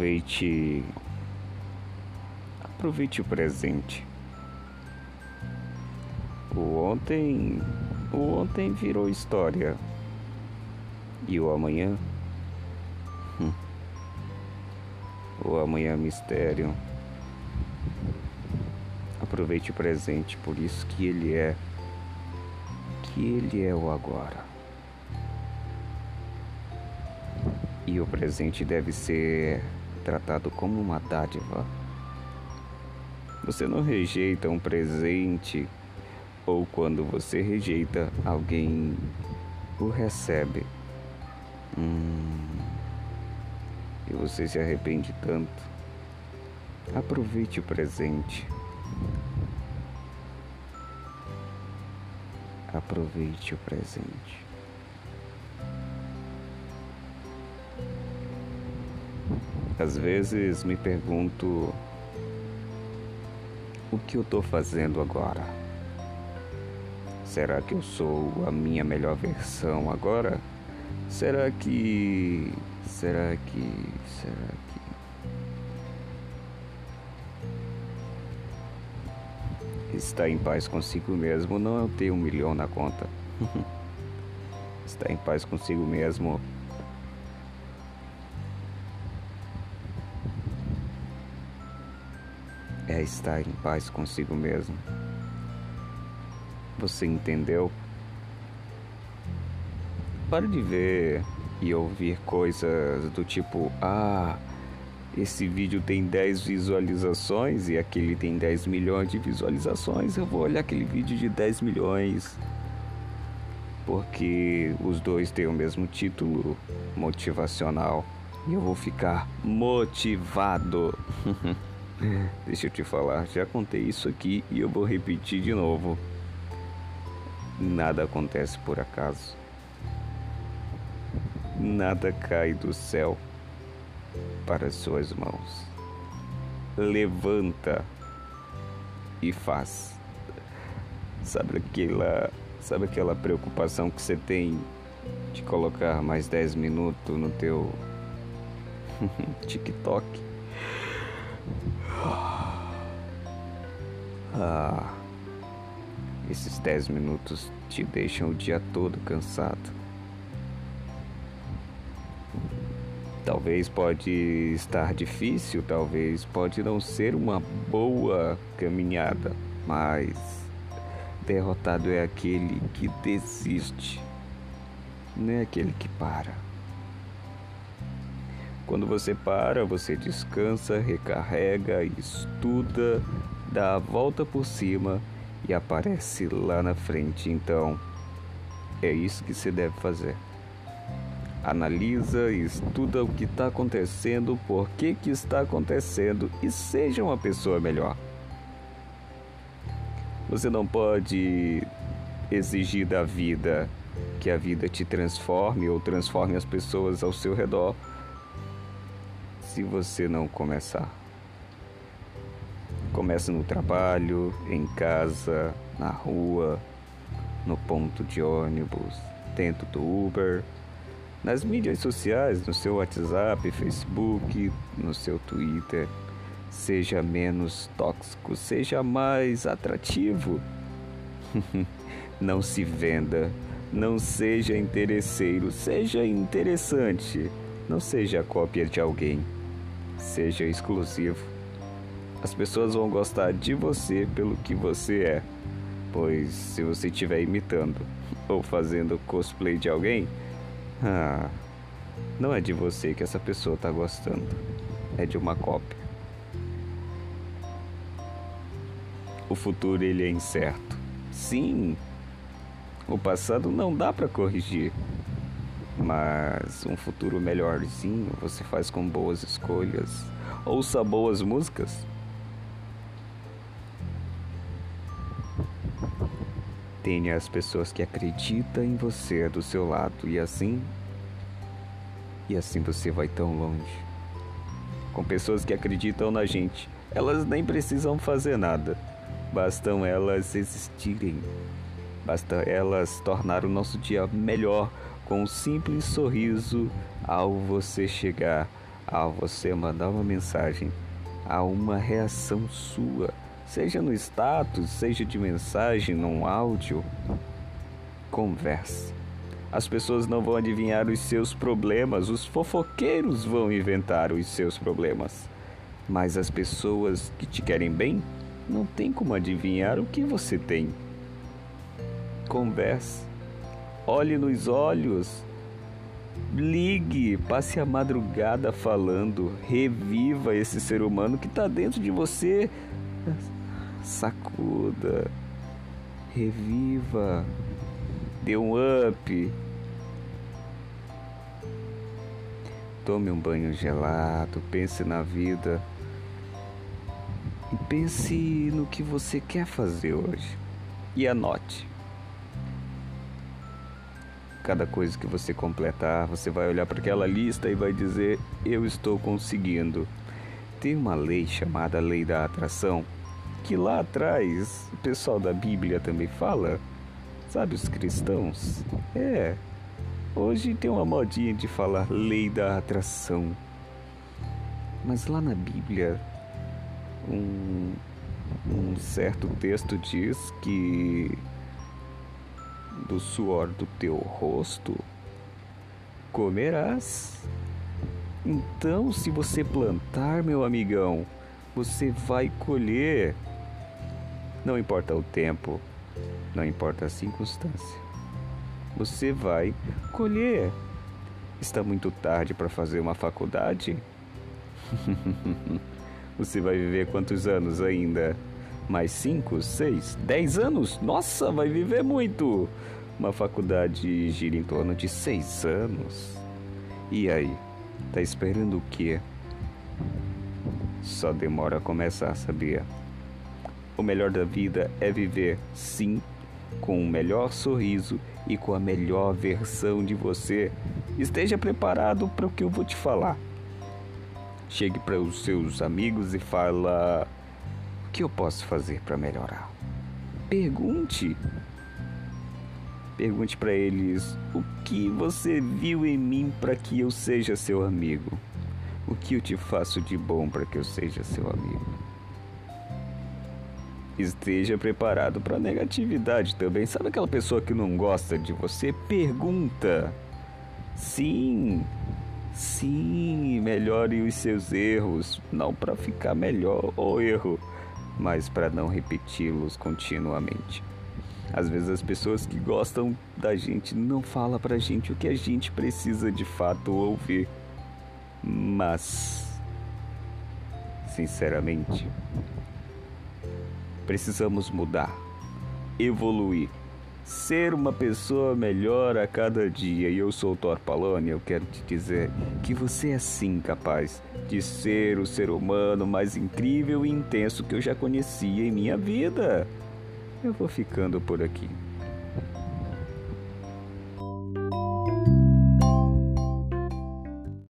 Aproveite. Aproveite o presente. O ontem. O ontem virou história. E o amanhã? Hum. O amanhã é mistério. Aproveite o presente, por isso que ele é. Que ele é o agora. E o presente deve ser tratado como uma dádiva. Você não rejeita um presente ou quando você rejeita, alguém o recebe. Hum, e você se arrepende tanto. Aproveite o presente. Aproveite o presente. Às vezes me pergunto o que eu estou fazendo agora. Será que eu sou a minha melhor versão agora? Será que. Será que. Será que. Estar em paz consigo mesmo não é ter um milhão na conta. Estar em paz consigo mesmo é estar em paz consigo mesmo. Você entendeu? Pare de ver e ouvir coisas do tipo: ah, esse vídeo tem 10 visualizações e aquele tem 10 milhões de visualizações. Eu vou olhar aquele vídeo de 10 milhões. Porque os dois têm o mesmo título motivacional. E eu vou ficar motivado. Deixa eu te falar, já contei isso aqui e eu vou repetir de novo. Nada acontece por acaso. Nada cai do céu para suas mãos. Levanta e faz. Sabe aquela, sabe aquela preocupação que você tem de colocar mais 10 minutos no teu TikTok? Ah, esses 10 minutos te deixam o dia todo cansado. Talvez pode estar difícil, talvez pode não ser uma boa caminhada, mas derrotado é aquele que desiste, não é aquele que para. Quando você para, você descansa, recarrega, estuda, dá a volta por cima e aparece lá na frente. Então, é isso que você deve fazer. Analisa, estuda o que está acontecendo, por que, que está acontecendo e seja uma pessoa melhor. Você não pode exigir da vida que a vida te transforme ou transforme as pessoas ao seu redor se você não começar. Comece no trabalho, em casa, na rua, no ponto de ônibus, dentro do Uber, nas mídias sociais, no seu WhatsApp, Facebook, no seu Twitter. Seja menos tóxico, seja mais atrativo. não se venda, não seja interesseiro, seja interessante, não seja cópia de alguém, seja exclusivo. As pessoas vão gostar de você pelo que você é, pois se você estiver imitando ou fazendo cosplay de alguém, ah, não é de você que essa pessoa está gostando, é de uma cópia. O futuro ele é incerto. Sim, o passado não dá para corrigir, mas um futuro melhorzinho você faz com boas escolhas. Ouça boas músicas. Tenha as pessoas que acreditam em você do seu lado e assim e assim você vai tão longe. Com pessoas que acreditam na gente, elas nem precisam fazer nada. Bastam elas existirem. Basta elas tornar o nosso dia melhor com um simples sorriso ao você chegar ao você mandar uma mensagem, há uma reação sua, seja no status, seja de mensagem, num áudio. Converse. As pessoas não vão adivinhar os seus problemas, os fofoqueiros vão inventar os seus problemas. Mas as pessoas que te querem bem não tem como adivinhar o que você tem. Converse. Olhe nos olhos. Ligue, passe a madrugada falando, reviva esse ser humano que está dentro de você. Sacuda, reviva, dê um up. Tome um banho gelado, pense na vida. E pense no que você quer fazer hoje. E anote cada coisa que você completar, você vai olhar para aquela lista e vai dizer: Eu estou conseguindo. Tem uma lei chamada Lei da Atração, que lá atrás o pessoal da Bíblia também fala. Sabe, os cristãos? É. Hoje tem uma modinha de falar Lei da Atração. Mas lá na Bíblia, um, um certo texto diz que do suor do teu rosto comerás. Então, se você plantar, meu amigão, você vai colher. Não importa o tempo, não importa a circunstância. Você vai colher. Está muito tarde para fazer uma faculdade? você vai viver quantos anos ainda? mais 5, 6, 10 anos? Nossa, vai viver muito! Uma faculdade gira em torno de 6 anos. E aí? Tá esperando o quê? Só demora a começar, sabia? O melhor da vida é viver, sim, com o melhor sorriso e com a melhor versão de você. Esteja preparado para o que eu vou te falar. Chegue para os seus amigos e fala: o que eu posso fazer para melhorar? Pergunte. Pergunte para eles o que você viu em mim para que eu seja seu amigo. O que eu te faço de bom para que eu seja seu amigo. Esteja preparado para negatividade também. Sabe aquela pessoa que não gosta de você? Pergunta. Sim, sim, melhore os seus erros, não para ficar melhor o erro, mas para não repeti-los continuamente. Às vezes as pessoas que gostam da gente não falam pra gente o que a gente precisa de fato ouvir. Mas, sinceramente, precisamos mudar, evoluir ser uma pessoa melhor a cada dia. E eu sou o Thor Palone, eu quero te dizer que você é sim capaz de ser o ser humano mais incrível e intenso que eu já conhecia em minha vida. Eu vou ficando por aqui.